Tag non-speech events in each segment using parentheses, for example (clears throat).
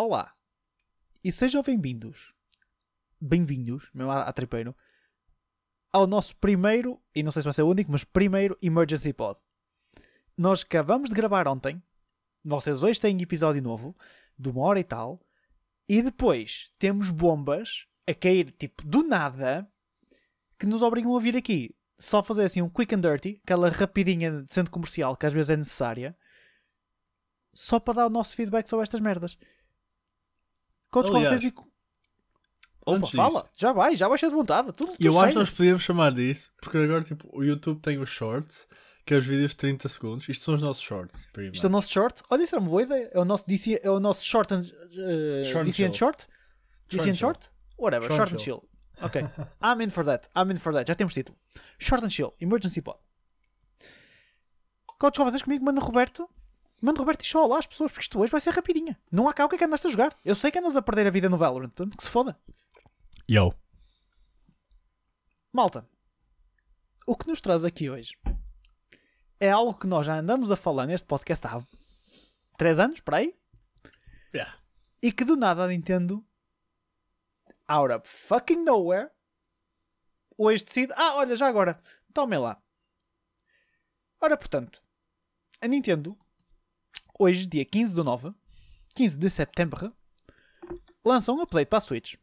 Olá e sejam bem-vindos, bem-vindos, mesmo a, a tripeiro, ao nosso primeiro, e não sei se vai ser o único, mas primeiro Emergency Pod. Nós acabamos de gravar ontem, vocês hoje têm episódio novo, de uma hora e tal, e depois temos bombas a cair, tipo, do nada, que nos obrigam a vir aqui. Só fazer assim um quick and dirty, aquela rapidinha de centro comercial que às vezes é necessária, só para dar o nosso feedback sobre estas merdas. Qual Aliás, vocês e- Opa, antes fala, já vai, já vai cheio de vontade. Tudo, E eu tudo acho que nós podíamos chamar disso, porque agora tipo, o YouTube tem os shorts, que é os vídeos de 30 segundos. Isto são os nossos shorts. Isto é o nosso short. Olha, isso era uma boa ideia. É o nosso DC, é o nosso short and, uh, Short and DC and short? DC and short? Whatever, short, Short and chill. Ok. (laughs) I'm in for that. I'm in for that. Já temos título. Short and chill. Emergency pod. Coach, com vocês comigo, manda Roberto. Manda Roberto e lá as pessoas, porque isto hoje vai ser rapidinha. Não há cá o que é que andaste a jogar. Eu sei que andas a perder a vida no Valorant, portanto que se foda. Yo. Malta, o que nos traz aqui hoje é algo que nós já andamos a falar neste podcast há 3 anos, por aí, Yeah. e que do nada a Nintendo, out of fucking nowhere, hoje decide: ah, olha, já agora, tomem lá. Ora, portanto, a Nintendo, hoje, dia 15 do 9, 15 de setembro, lança um update para a Switch.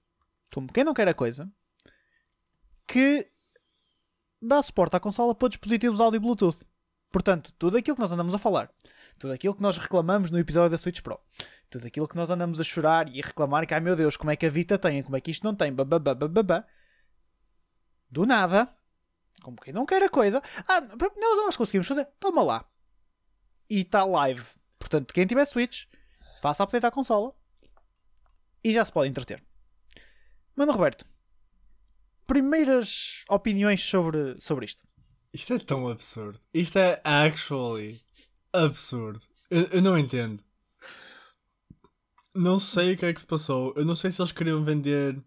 Como quem não quer a coisa, que dá suporte à consola para dispositivos áudio Bluetooth. Portanto, tudo aquilo que nós andamos a falar, tudo aquilo que nós reclamamos no episódio da Switch Pro, tudo aquilo que nós andamos a chorar e reclamar que, ai meu Deus, como é que a Vita tem, como é que isto não tem, bababá, do nada, como quem não quer a coisa, ah, nós conseguimos fazer, toma lá. E está live. Portanto, quem tiver Switch, faça update à consola e já se pode entreter. Mano Roberto, primeiras opiniões sobre, sobre isto. Isto é tão absurdo. Isto é actually absurdo. Eu, eu não entendo. Não sei o que é que se passou. Eu não sei se eles queriam vender.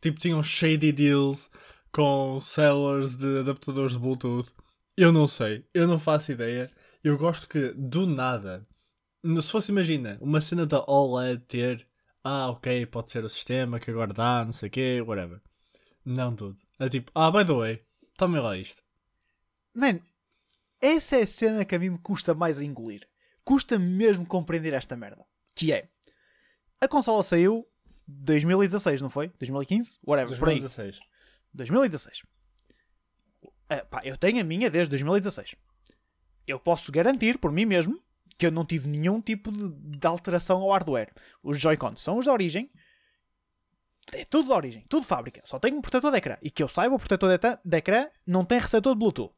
Tipo, tinham shady deals com sellers de adaptadores de Bluetooth. Eu não sei. Eu não faço ideia. Eu gosto que, do nada, se fosse, imagina, uma cena da OLED ter. Ah, ok, pode ser o sistema que agora dá, não sei o quê, whatever. Não tudo. É tipo, ah, by the way, tome lá isto. Man, essa é a cena que a mim me custa mais a engolir. Custa mesmo compreender esta merda. Que é, a consola saiu 2016, não foi? 2015? Whatever, por aí. 2016. 2016. Ah, pá, eu tenho a minha desde 2016. Eu posso garantir por mim mesmo que eu não tive nenhum tipo de, de alteração ao hardware. Os Joy-Cons são os da origem. É tudo da origem, tudo fábrica. Só tem um protetor de ecrã. E que eu saiba, o protetor de, de ecrã não tem receptor de Bluetooth.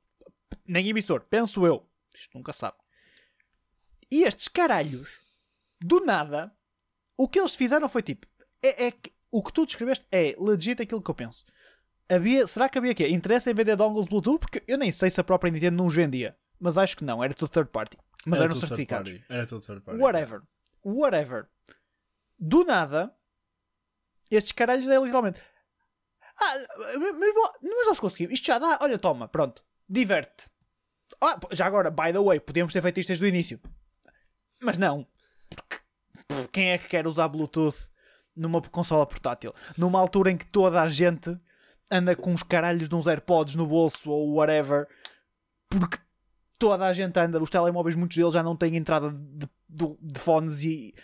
Nem emissor, penso eu. Isto nunca sabe. E estes caralhos, do nada, o que eles fizeram foi tipo: é, é o que tu descreveste é legit aquilo que eu penso. Havia, será que havia quê? Interesse em vender dongles Bluetooth? Porque eu nem sei se a própria Nintendo não os vendia. Mas acho que não, era tudo third party. Mas Era eram certificados. party. Era tudo third party. Whatever. Whatever. Do nada, estes caralhos é literalmente. Ah, mas, mas nós conseguimos. Isto já dá. Olha, toma, pronto. Diverte. Ah, já agora, by the way, podíamos ter feito isto desde o início. Mas não. Quem é que quer usar Bluetooth numa consola portátil? Numa altura em que toda a gente anda com os caralhos de uns AirPods no bolso ou whatever. Porque toda a gente anda, os telemóveis, muitos deles já não têm entrada de, de, de fones e.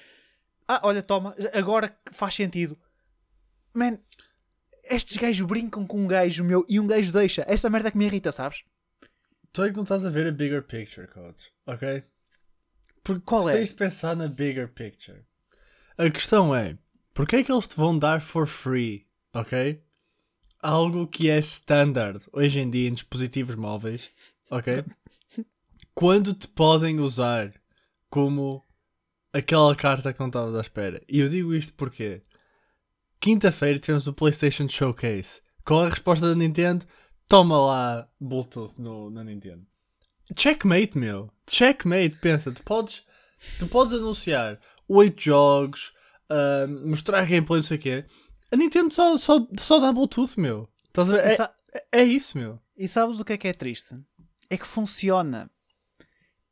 Ah, olha, toma, agora faz sentido. Man, estes gajos brincam com um gajo meu e um gajo deixa. Essa merda é que me irrita, sabes? Tu é que não estás a ver a bigger picture, coach. Ok? Porque Qual tu é? tens de pensar na bigger picture. A questão é: porquê é que eles te vão dar for free? Ok? Algo que é standard hoje em dia em dispositivos móveis. Ok? (laughs) Quando te podem usar como aquela carta que não estavas à espera. E eu digo isto porque quinta-feira tivemos o PlayStation Showcase. Qual é a resposta da Nintendo? Toma lá Bluetooth no, na Nintendo. Checkmate, meu. Checkmate, pensa, tu podes, tu podes anunciar 8 jogos, ah, mostrar gameplay, não sei o quê. A Nintendo só, só, só dá Bluetooth, meu. Estás a ver? É, sa- é isso, meu. E sabes o que é que é triste? É que funciona.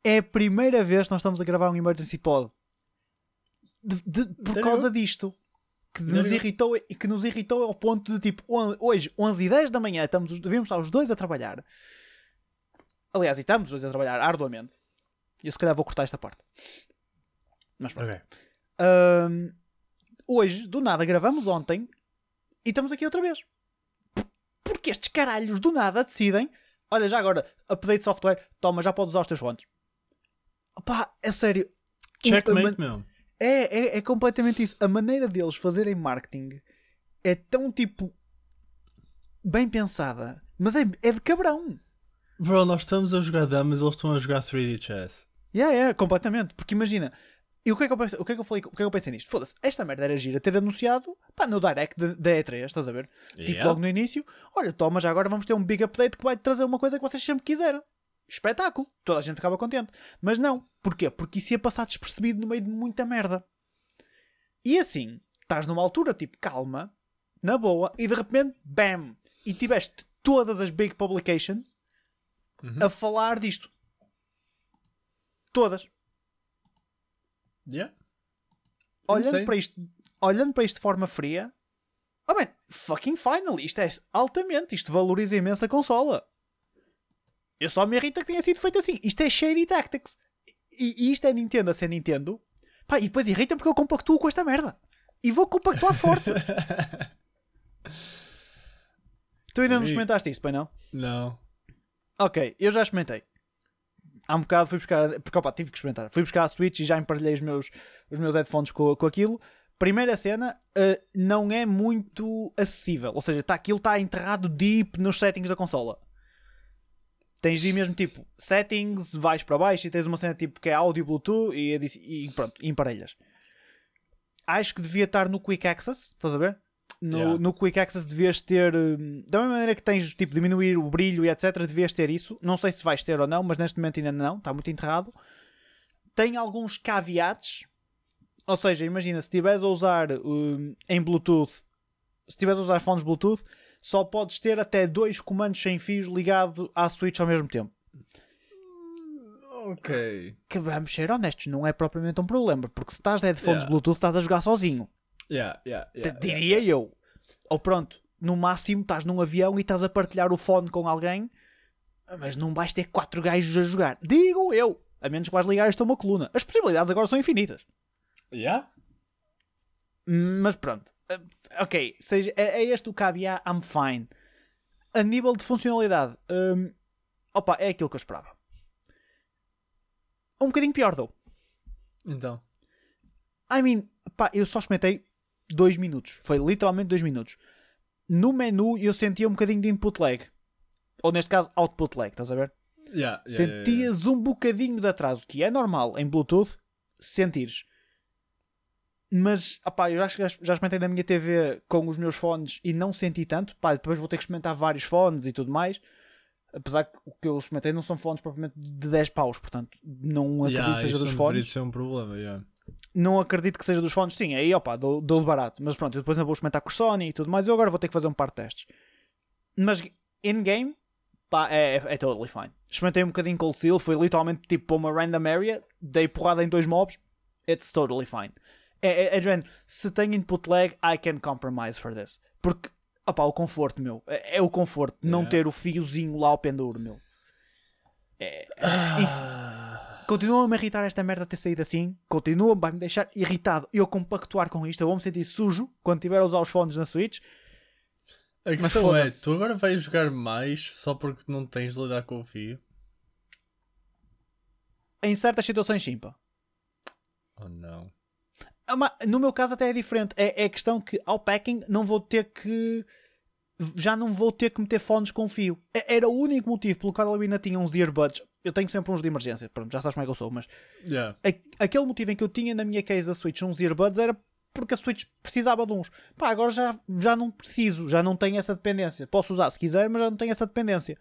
É a primeira vez que nós estamos a gravar um Emergency Pod de- de- por Sério? causa disto. Que nos, irritou, e que nos irritou ao ponto de tipo, on- hoje, 11 e 10 da manhã, estamos, os- devíamos estar os dois a trabalhar. Aliás, e estamos os dois a trabalhar arduamente. E eu se calhar vou cortar esta parte. Mas pronto. Ok. Ahm, hoje, do nada, gravamos ontem e estamos aqui outra vez. Porque estes caralhos do nada decidem: olha, já agora, update software, toma, já podes usar os teus fones. Pá, é sério. Checkmate, meu. É, é, é completamente isso. A maneira deles fazerem marketing é tão tipo. bem pensada, mas é, é de cabrão. Bro, nós estamos a jogar damas, eles estão a jogar 3D chess. Yeah, yeah, completamente. Porque imagina, e o que é que eu pensei, o que é que eu falei, o que é que eu pensei nisto? Foda-se, esta merda era gira ter anunciado pá, no direct da- da E3, estás a ver? Tipo Yeah. logo no início, olha, toma, já agora vamos ter um big update que vai trazer uma coisa que vocês sempre quiseram. Espetáculo. Toda a gente ficava contente. Mas não. Porquê? Porque isso ia passar despercebido no meio de muita merda. E assim, estás numa altura tipo calma, na boa, e de repente, bam! E tiveste todas as big publications Uhum. a falar disto. Todas. Yeah. olhando para isto olhando para isto de forma fria oh man, fucking finally isto é altamente, isto valoriza imenso a consola eu só me irrita que tenha sido feito assim isto é shady tactics e, e isto é Nintendo a ser Nintendo Pá, e depois irrita porque eu compactuo com esta merda e vou compactuar forte (laughs) tu ainda não experimentaste isto, pai não? Não. Ok, eu já experimentei. Há um bocado fui buscar, porque opa, tive que experimentar. Fui buscar a Switch e já emparelhei os meus, os meus headphones com, com aquilo. Primeira cena, eh, não é muito acessível. Ou seja, tá, aquilo está enterrado deep nos settings da consola. Tens de ir mesmo tipo settings, vais para baixo e tens uma cena tipo que é áudio Bluetooth e, edi- e pronto, emparelhas. Acho que devia estar no Quick Access, estás a ver? No, Yeah. no Quick Access devias ter, hum, da mesma maneira que tens tipo diminuir o brilho e etc, devias ter isso. Não sei se vais ter ou não, mas neste momento ainda não, está muito enterrado. Tem alguns caveats, ou seja, imagina se estiveres a usar hum, em Bluetooth, se estiveres a usar fones Bluetooth, só podes ter até dois comandos sem fios ligado à Switch ao mesmo tempo. Ok. Que vamos ser honestos, não é propriamente um problema, porque se estás de headphones Yeah. Bluetooth, estás a jogar sozinho. Yeah, yeah, yeah. diria eu. Ou pronto, no máximo estás num avião e estás a partilhar o fone com alguém, mas não vais ter quatro gajos a jogar. Digo eu. A menos que vais ligar isto a uma coluna. As possibilidades agora são infinitas. Yeah? Mas pronto. Eh, Ok, seja, é, é este o caveat, I'm fine. A nível de funcionalidade, hum, opa, é aquilo que eu esperava. Um bocadinho pior, though. Então. I mean, pá, eu só experimentei dois minutos. Foi literalmente dois minutos. No menu eu sentia um bocadinho de input lag. Ou neste caso, output lag, estás a ver? Yeah, yeah, yeah, yeah. Sentias um bocadinho de atraso, que é normal em Bluetooth sentires. Mas, opá, eu acho que já, já experimentei na minha TV com os meus fones e não senti tanto. Pá, depois vou ter que experimentar vários fones e tudo mais. Apesar que o que eu experimentei não são fones propriamente de 10 paus, portanto, não acredito Yeah, que seja isso dos não fones deveria ser um problema, yeah. não acredito que seja dos fones. Sim, aí opa, dou, dou barato. Mas pronto, eu depois ainda vou experimentar com o Sony e tudo mais. Eu agora vou ter que fazer um par de testes. Mas in-game, pá, é, é, é totally fine. Experimentei um bocadinho Cold Steel, foi literalmente tipo para uma random area, dei porrada em dois mobs, it's totally fine. É, é, é se tem input lag, I can compromise for this. Porque, opá, o conforto, meu. É, é o conforto, não ter o fiozinho lá ao penduro, meu. É, Ah. Continua-me a irritar esta merda ter saído assim. Continua, vai-me deixar irritado. Eu compactuar com isto. Eu vou-me sentir sujo quando estiver a usar os fones na Switch. A questão é, tu agora vais jogar mais só porque não tens de lidar com o fio? Em certas situações, sim, pá. Oh não. Ah, No meu caso até é diferente. É, é a questão que ao packing não vou ter que... Já não vou ter que meter fones com fio. É- Era o único motivo pelo qual eu ainda tinha uns earbuds. Eu tenho sempre uns de emergência. Pronto, já sabes como é que eu sou. Mas Yeah. a- aquele motivo em que eu tinha na minha case da Switch uns earbuds era porque a Switch precisava de uns. Pá, agora já, já não preciso, já não tenho essa dependência. Posso usar se quiser, mas já não tenho essa dependência.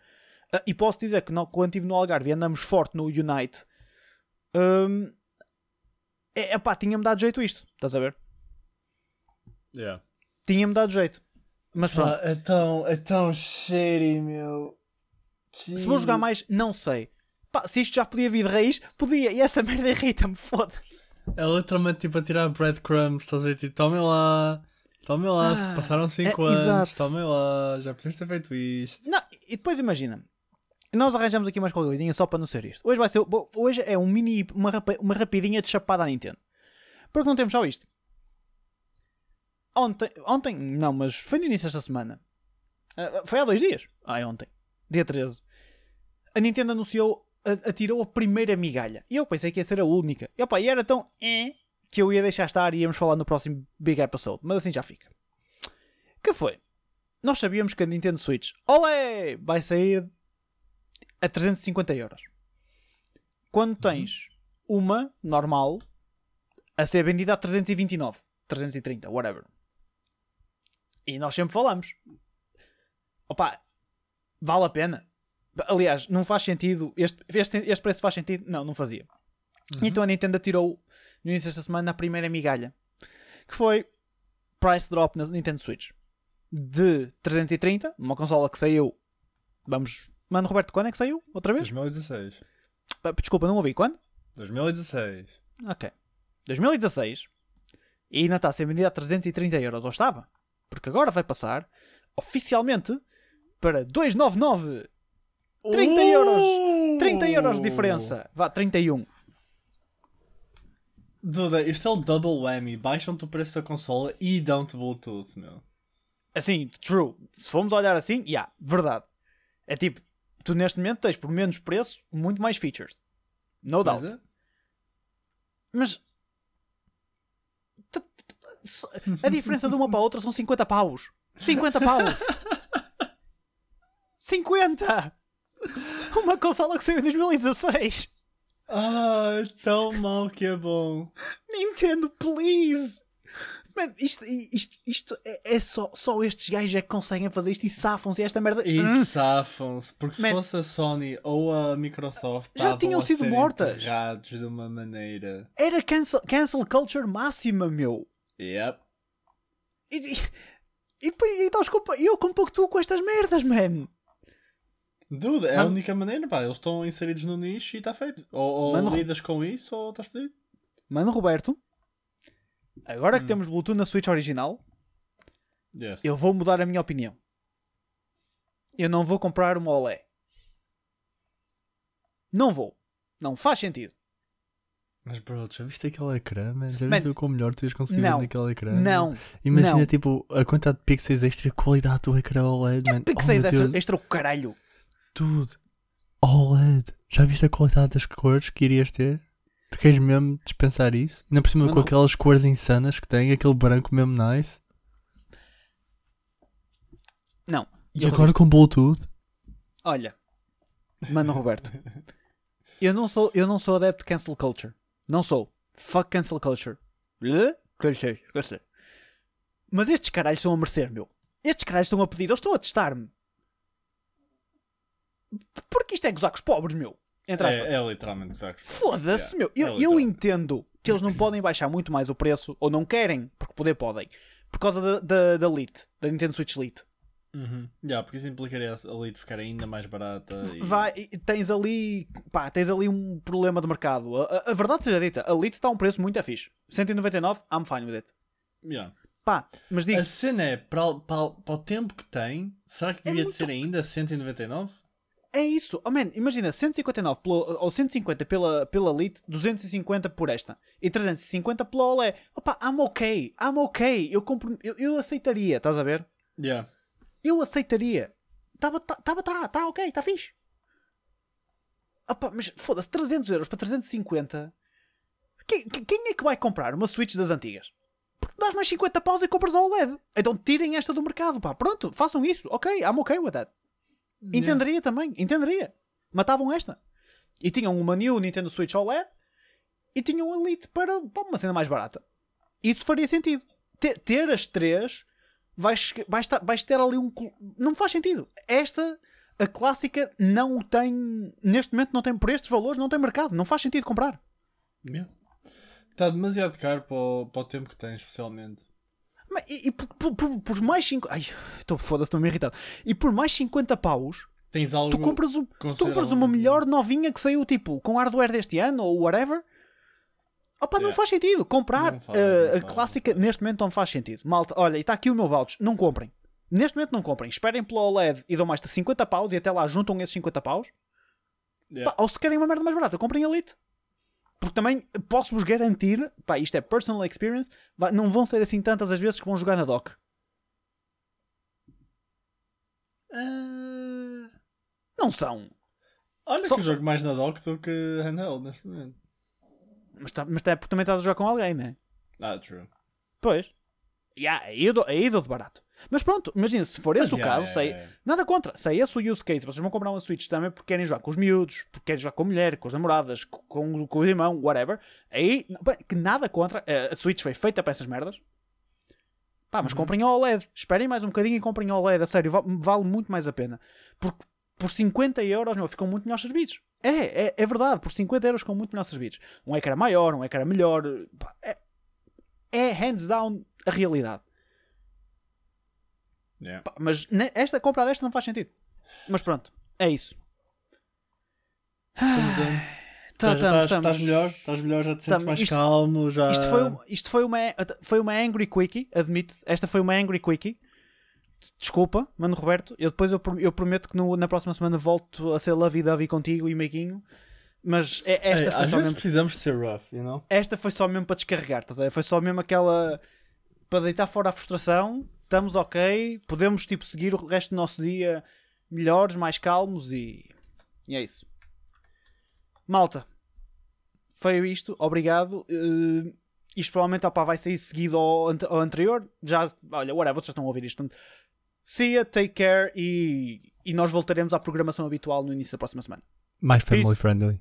Ah, e posso dizer que não, quando estive no Algarve e andamos forte no Unite, hum, é, epá, tinha-me dado jeito isto. Estás a ver? Yeah. Tinha-me dado jeito. Mas pronto. é tão, é tão shady, meu. Se vou jogar mais, não sei. Pá, se isto já podia vir de raiz, podia. E essa (laughs) merda irrita-me, foda-se. É literalmente tipo a tirar breadcrumbs, estás a ver? Tipo, tomem lá, tomem lá, Ah, se passaram 5 é, anos, exato. tomem lá, já podias ter feito isto. Não, e depois imagina. Nós arranjamos aqui mais qualquer coisinha só para não ser isto. Hoje vai ser. Hoje é um mini. Uma, uma rapidinha de chapada à Nintendo. Porque não temos só isto. Ontem. Ontem, não, mas foi no início desta semana. Ah, foi há dois dias. Ah, é ontem. Dia 13. A Nintendo anunciou. Atirou a primeira migalha. E eu pensei que ia ser a única. E, opa, e era tão. eh, que eu ia deixar estar e íamos falar no próximo Big Episode. Mas assim já fica. Que foi? Nós sabíamos que a Nintendo Switch, olé, vai sair a 350 euros. Quando tens uma normal a ser vendida a 329, 330, whatever. E nós sempre falamos. Opa, vale a pena. Aliás, não faz sentido. Este, este, este preço faz sentido? Não, não fazia. Então a Nintendo tirou no início desta semana a primeira migalha. Que foi price drop na Nintendo Switch. De 330, uma consola que saiu. Vamos. Mano, Roberto, quando é que saiu? Outra vez? 2016. Ah, Desculpa, não ouvi. Quando? 2016. Ok. 2016. E ainda está a ser vendida a 330 euros. Ou estava? Porque agora vai passar oficialmente para 299. 30 euros. 30 euros de diferença. Vá, 31. Duda, isto é o double whammy. Baixam-te o preço da consola e dão-te Bluetooth, meu. Assim, true. Se formos olhar assim, yeah, verdade. É tipo, tu neste momento tens por menos preço muito mais features. No doubt. Mas é? Mas. A diferença de uma para a outra são 50 paus. 50 paus. (laughs) 50! Uma consola que saiu em 2016. Ah, tão mal que é bom. Nintendo, please! Man, isto, isto, isto é, é só, só estes gajos é que conseguem fazer isto e safam-se esta merda. E Hum. safam-se, porque se Man. fosse a Sony ou a Microsoft Já tinham sido mortas. de uma maneira. Era cancel, cancel culture máxima, meu. Yep. E, e, e, e nós compa- eu compactuo com estas merdas, man. Dude, é a única maneira, pá. Eles estão inseridos no nicho e está feito. Ou, ou Mano- lidas com isso ou estás fedido. Mano, Roberto, agora que Hum. temos Bluetooth na Switch original, Yes. eu vou mudar a minha opinião. Eu não vou comprar uma OLED. Não vou. Não faz sentido. Mas, bro, já viste aquele ecrã, man? Já Man, viste o quão melhor tu ias conseguir ver não, naquele ecrã? Não. Imagina, não. tipo, a quantidade de pixels extra e a qualidade do ecrã OLED, man. Pixels oh, extra, extra o caralho. Tudo. OLED. Já viste a qualidade das cores que irias ter? Tu queres mesmo dispensar isso? Ainda por cima com aquelas cores insanas que tem, aquele branco mesmo nice. Não. E Eu agora resisto. com Bluetooth? Olha, mano Roberto, eu não sou, eu não sou adepto de cancel culture. Não sou. Fuck cancel culture. Culture, culture. Mas estes caralhos estão a merecer, meu. Estes caralhos estão a pedir, eles estão a testar-me. Porque isto é gozar com os pobres, meu. Entre aspas. é literalmente exato. Foda-se, Yeah, meu. é Eu, eu literal. entendo que eles não (clears throat) podem baixar muito mais o preço, ou não querem, porque poder podem, por causa da, da, da Lite, da Nintendo Switch Lite. Uhum. Yeah, porque isso implicaria a Elite ficar ainda mais barata. E... Vai, tens ali, pá, tens ali um problema de mercado. A, a- a verdade seja dita, a Lite está a um preço muito fixe. 199, I'm fine with it. Yeah. Pá, mas digo, A cena é, para, o- para, o- para o tempo que tem, será que É devia de muito- ser ainda 199? É isso. Oh man, imagina, 159 pelo, ou 150 pela, pela Lite, 250 por esta. E 350 pela Olé. Opa, I'm ok, I'm ok. Eu, compro, eu, eu aceitaria, estás a ver? Yeah. Eu aceitaria. Estava, tá, tava, tá, tá ok, está fixe. Opa, mas foda-se, 300 euros para 350. Quem, quem é que vai comprar uma Switch das antigas? Porque dás mais 50 paus e compras a OLED. Então tirem esta do mercado, pá. Pronto, façam isso. Ok, I'm okay with that. Entenderia também, entenderia. Matavam esta. E tinham uma New Nintendo Switch OLED e tinham Elite para, para uma cena mais barata. Isso faria sentido. Ter, ter as três, vais, vais, vais ter ali um. Não faz sentido. Esta, a clássica, não tem. Neste momento, não tem por estes valores, não tem mercado. Não faz sentido comprar. Yeah. Está demasiado caro para o, para o tempo que tem, especialmente. E, e por, por- por- por mais 5. Ai, estou foda-se, estou-me irritado. E por mais 50 paus, Tens algo. tu compras, um, tu compras uma melhor novinha que saiu tipo com hardware deste ano ou whatever Opa, não Yeah. faz sentido. Comprar Não faz, não a clássica não neste momento não faz sentido. Malta, olha, e está aqui o meu voucher. Não comprem. Neste momento não comprem. Esperem pelo OLED e dão mais de 50 paus e até lá juntam esses 50 paus. Yeah. Pá, ou se querem uma merda mais barata, comprem Elite. Porque também posso-vos garantir, pá, isto é personal experience, não vão ser assim tantas as vezes que vão jogar na dock. Ah, Não são. olha Só- que eu jogo mais na dock do que handheld neste momento. Mas, tá, mas é porque também estás a jogar com alguém, né? Ah, true. Pois. Yeah, aí, eu dou, aí eu dou de barato. Mas pronto, imagina, se for esse Mas o yeah, caso, sei, yeah. nada contra. Se é esse o use case, vocês vão comprar uma Switch também porque querem jogar com os miúdos, porque querem jogar com a mulher, com as namoradas, com, com, o irmão, whatever. Aí, que nada contra. eh, A Switch foi feita para essas merdas. Pá, mas Uhum. comprem a OLED. Esperem mais um bocadinho e comprem a OLED. A sério, va- vale muito mais a pena. Porque por 50 euros, meu, ficam muito melhores serviços. É, é, é verdade. Por 50 euros ficam muito melhores serviços. Um ecrã maior, um ecrã melhor. Pá, é, é hands down a realidade. Yeah. Pá, mas esta, comprar esta não faz sentido. Mas pronto, é isso. Estamos bem. Tá, estás, estamos, estás- estamos. estás melhor? Estás melhor? Já te sentes mais Isto- calmo? Já... Isto foi, isto foi uma, foi uma angry quickie, admito. Esta foi uma angry quickie. Desculpa, mano Roberto. Eu depois eu, eu prometo que no- na próxima semana volto a ser lovey-dovey contigo e meiguinho. Mas é- esta, Ei, foi às só vezes mesmo, precisamos de ser rough, you know? esta foi só mesmo para descarregar. ver? Foi só mesmo aquela. Para deitar fora a frustração. Estamos ok. Podemos tipo, seguir o resto do nosso dia melhores, mais calmos e. E é isso. Malta. Foi isto. Obrigado. Eh, isto provavelmente opá, vai sair seguido ao, ante- ao anterior. Já, olha, whatever, vocês já estão a ouvir isto. Portanto, See ya, take care e, e nós voltaremos à programação habitual no início da próxima semana. Mais family friendly.